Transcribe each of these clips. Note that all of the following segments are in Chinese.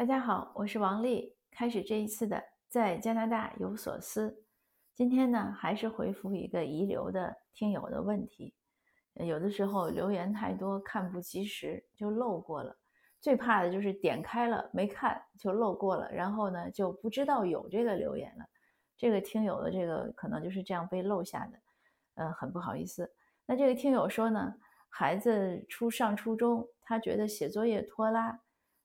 大家好，我是王丽。开始这一次的在加拿大有所思。今天呢，还是回复一个遗留的听友的问题。有的时候留言太多，看不及时就漏过了。最怕的就是点开了没看就漏过了，然后呢就不知道有这个留言了。这个听友的这个可能就是这样被漏下的，呃，很不好意思。那这个听友说呢，孩子初上初中，他觉得写作业拖拉。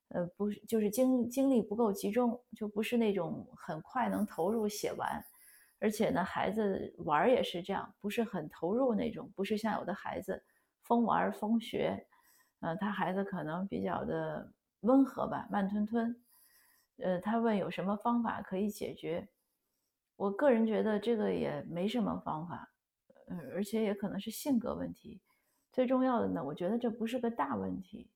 呃，不是，就是精精力不够集中，就不是那种很快能投入写完，而且呢，孩子玩也是这样，不是很投入那种，不是像有的孩子疯玩疯学，呃，他孩子可能比较的温和吧，慢吞吞。呃，他问有什么方法可以解决？我个人觉得这个也没什么方法，呃，而且也可能是性格问题。最重要的呢，我觉得这不是个大问题。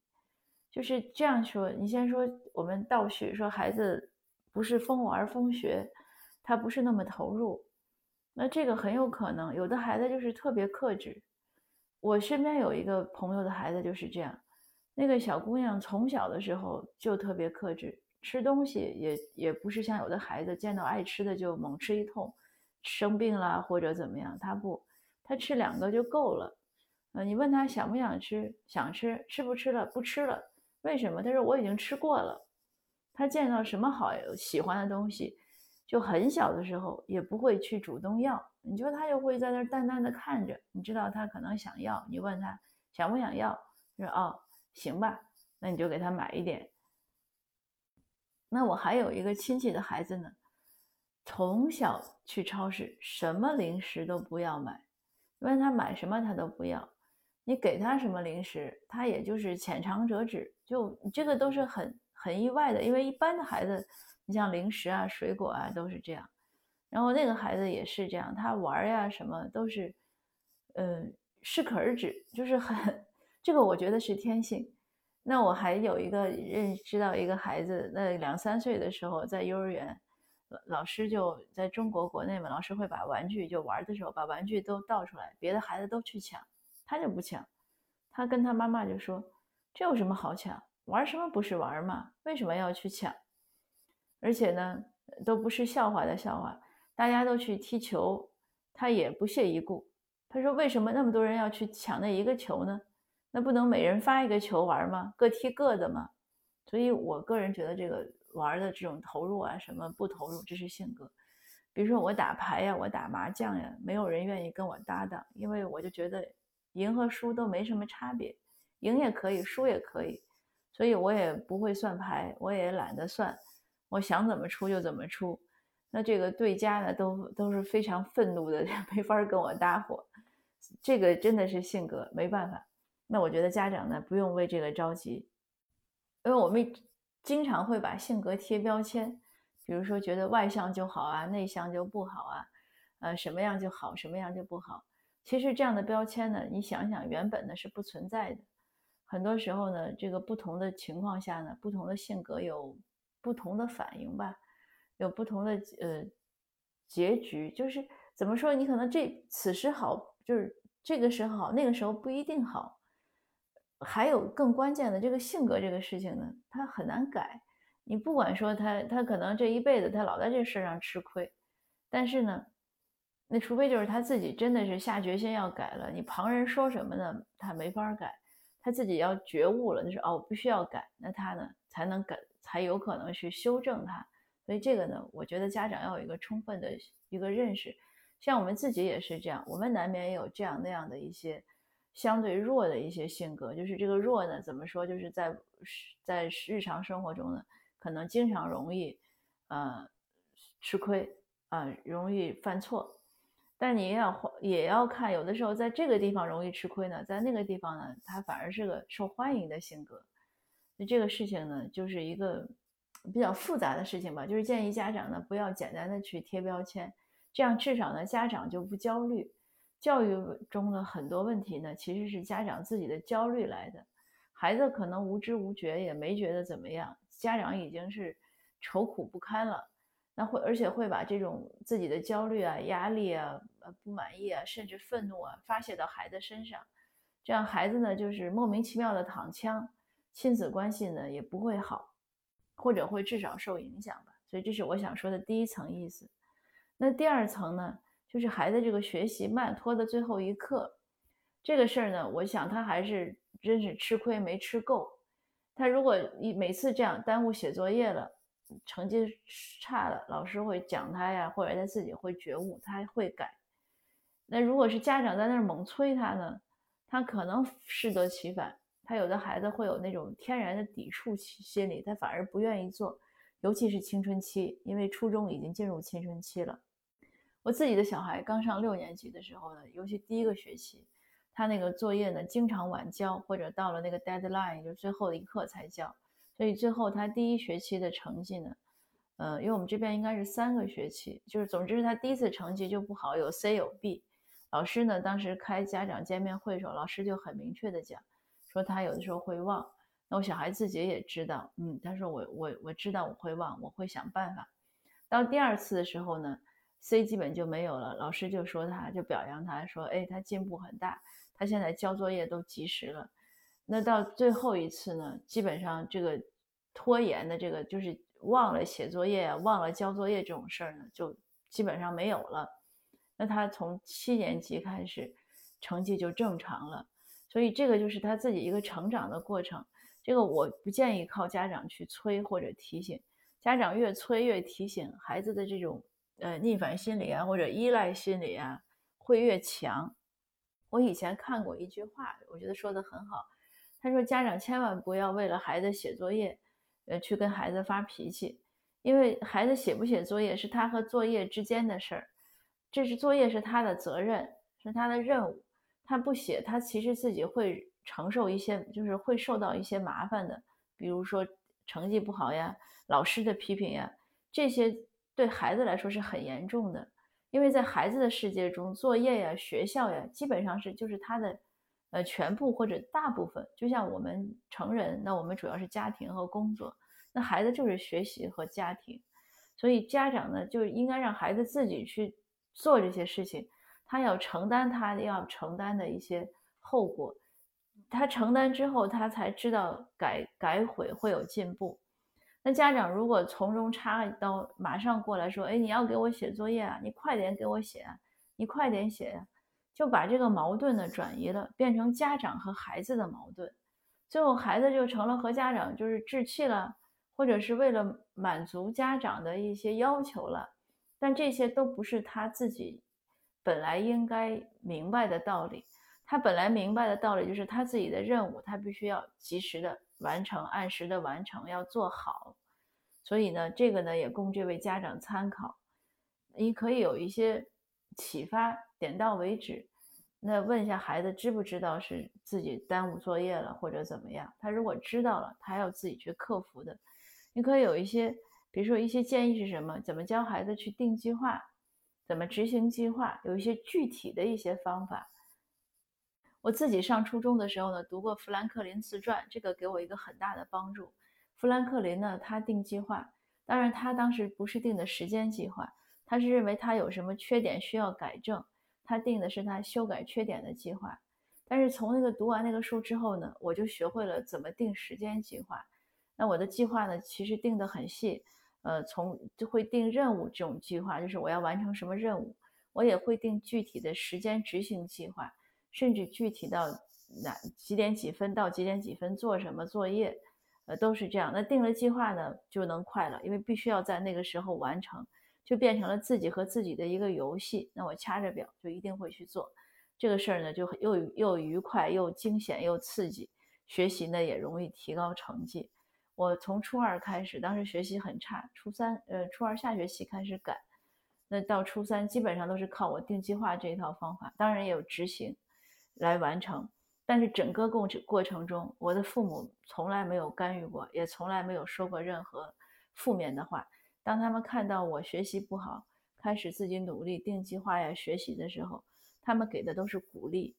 就是这样说，你先说，我们倒叙说孩子不是疯玩疯学，他不是那么投入，那这个很有可能，有的孩子就是特别克制。我身边有一个朋友的孩子就是这样，那个小姑娘从小的时候就特别克制，吃东西也也不是像有的孩子见到爱吃的就猛吃一通，生病了或者怎么样，她不，她吃两个就够了。呃，你问她想不想吃，想吃，吃不吃了，不吃了。为什么？他说我已经吃过了。他见到什么好喜欢的东西，就很小的时候也不会去主动要。你说他就会在那儿淡淡的看着，你知道他可能想要，你问他想不想要，说哦行吧，那你就给他买一点。那我还有一个亲戚的孩子呢，从小去超市，什么零食都不要买，问他买什么他都不要。你给他什么零食，他也就是浅尝辄止，就这个都是很很意外的，因为一般的孩子，你像零食啊、水果啊都是这样，然后那个孩子也是这样，他玩呀什么都是，呃，适可而止，就是很这个我觉得是天性。那我还有一个认知道一个孩子，那两三岁的时候在幼儿园，老师就在中国国内嘛，老师会把玩具就玩的时候把玩具都倒出来，别的孩子都去抢。他就不抢，他跟他妈妈就说：“这有什么好抢？玩什么不是玩嘛？为什么要去抢？而且呢，都不是笑话的笑话，大家都去踢球，他也不屑一顾。他说：为什么那么多人要去抢那一个球呢？那不能每人发一个球玩吗？各踢各的吗？所以我个人觉得这个玩的这种投入啊，什么不投入，这是性格。比如说我打牌呀，我打麻将呀，没有人愿意跟我搭档，因为我就觉得。”赢和输都没什么差别，赢也可以，输也可以，所以我也不会算牌，我也懒得算，我想怎么出就怎么出。那这个对家呢，都都是非常愤怒的，没法跟我搭伙。这个真的是性格，没办法。那我觉得家长呢，不用为这个着急，因为我们经常会把性格贴标签，比如说觉得外向就好啊，内向就不好啊，呃，什么样就好，什么样就不好。其实这样的标签呢，你想想，原本呢是不存在的。很多时候呢，这个不同的情况下呢，不同的性格有不同的反应吧，有不同的呃结局。就是怎么说，你可能这此时好，就是这个时候好，那个时候不一定好。还有更关键的，这个性格这个事情呢，它很难改。你不管说他，他可能这一辈子他老在这事上吃亏，但是呢。那除非就是他自己真的是下决心要改了，你旁人说什么呢？他没法改，他自己要觉悟了，就是哦，我必须要改，那他呢才能改，才有可能去修正他。所以这个呢，我觉得家长要有一个充分的一个认识。像我们自己也是这样，我们难免有这样那样的一些相对弱的一些性格。就是这个弱呢，怎么说？就是在在日常生活中呢，可能经常容易呃吃亏啊，容易犯错。但你也要也要看，有的时候在这个地方容易吃亏呢，在那个地方呢，他反而是个受欢迎的性格。那这个事情呢，就是一个比较复杂的事情吧。就是建议家长呢，不要简单的去贴标签，这样至少呢，家长就不焦虑。教育中的很多问题呢，其实是家长自己的焦虑来的。孩子可能无知无觉，也没觉得怎么样，家长已经是愁苦不堪了。那会，而且会把这种自己的焦虑啊、压力啊、不满意啊，甚至愤怒啊发泄到孩子身上，这样孩子呢就是莫名其妙的躺枪，亲子关系呢也不会好。或者会至少受影响吧。所以这是我想说的第一层意思。那第二层呢，就是孩子这个学习慢拖的最后一刻，这个事儿呢，我想他还是真是吃亏没吃够。他如果一每次这样耽误写作业了，成绩差了，老师会讲他呀，或者他自己会觉悟，他会改。那如果是家长在那儿猛催他呢，他可能适得其反。他有的孩子会有那种天然的抵触心理，他反而不愿意做，尤其是青春期，因为初中已经进入青春期了。我自己的小孩刚上六年级的时候呢，尤其第一个学期，他那个作业呢经常晚交，或者到了那个 deadline 就最后一刻才交。所以最后他第一学期的成绩呢，呃，因为我们这边应该是三个学期，就是总之是他第一次成绩就不好，有 C 有 B。老师呢当时开家长见面会的时候，老师就很明确的讲，说他有的时候会忘。那我小孩自己也知道，嗯，他说我我我知道我会忘，我会想办法。到第二次的时候呢，C 基本就没有了，老师就说他就表扬他说，哎，他进步很大，他现在交作业都及时了。那到最后一次呢，基本上这个拖延的这个就是忘了写作业、忘了交作业这种事儿呢，就基本上没有了。那他从七年级开始，成绩就正常了。所以这个就是他自己一个成长的过程。这个我不建议靠家长去催或者提醒，家长越催越提醒，孩子的这种呃逆反心理啊或者依赖心理啊会越强。我以前看过一句话，我觉得说的很好。他说：“家长千万不要为了孩子写作业，呃，去跟孩子发脾气，因为孩子写不写作业是他和作业之间的事儿，这是作业是他的责任，是他的任务。他不写，他其实自己会承受一些，就是会受到一些麻烦的，比如说成绩不好呀，老师的批评呀，这些对孩子来说是很严重的，因为在孩子的世界中，作业呀、学校呀，基本上是就是他的。”呃，全部或者大部分，就像我们成人，那我们主要是家庭和工作，那孩子就是学习和家庭，所以家长呢就应该让孩子自己去做这些事情，他要承担他要承担的一些后果，他承担之后，他才知道改改悔会有进步。那家长如果从中插一刀，马上过来说，哎，你要给我写作业啊，你快点给我写啊，你快点写呀。就把这个矛盾呢转移了，变成家长和孩子的矛盾，最后孩子就成了和家长就是置气了，或者是为了满足家长的一些要求了，但这些都不是他自己本来应该明白的道理。他本来明白的道理就是他自己的任务，他必须要及时的完成，按时的完成，要做好。所以呢，这个呢也供这位家长参考，你可以有一些启发，点到为止。那问一下孩子知不知道是自己耽误作业了或者怎么样？他如果知道了，他要自己去克服的。你可以有一些，比如说一些建议是什么？怎么教孩子去定计划？怎么执行计划？有一些具体的一些方法。我自己上初中的时候呢，读过富兰克林自传，这个给我一个很大的帮助。富兰克林呢，他定计划，当然他当时不是定的时间计划，他是认为他有什么缺点需要改正。他定的是他修改缺点的计划，但是从那个读完那个书之后呢，我就学会了怎么定时间计划。那我的计划呢，其实定的很细，呃，从就会定任务这种计划，就是我要完成什么任务，我也会定具体的时间执行计划，甚至具体到哪几点几分到几点几分做什么作业，呃，都是这样。那定了计划呢，就能快了，因为必须要在那个时候完成。就变成了自己和自己的一个游戏。那我掐着表就一定会去做这个事儿呢，就又又愉快又惊险又刺激，学习呢也容易提高成绩。我从初二开始，当时学习很差，初三呃初二下学期开始改，那到初三基本上都是靠我定计划这一套方法，当然也有执行来完成。但是整个过程过程中，我的父母从来没有干预过，也从来没有说过任何负面的话。当他们看到我学习不好，开始自己努力定计划呀学习的时候，他们给的都是鼓励。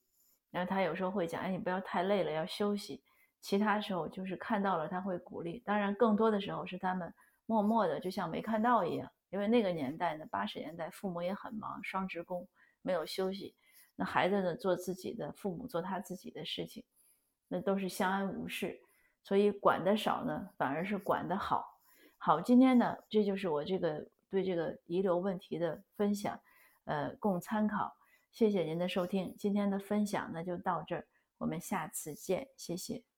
然后他有时候会讲：“哎，你不要太累了，要休息。”其他时候就是看到了他会鼓励。当然，更多的时候是他们默默的，就像没看到一样。因为那个年代呢，八十年代父母也很忙，双职工没有休息。那孩子呢，做自己的，父母做他自己的事情，那都是相安无事。所以管的少呢，反而是管得好。好，今天呢，这就是我这个对这个遗留问题的分享，呃，供参考。谢谢您的收听，今天的分享呢就到这儿，我们下次见，谢谢。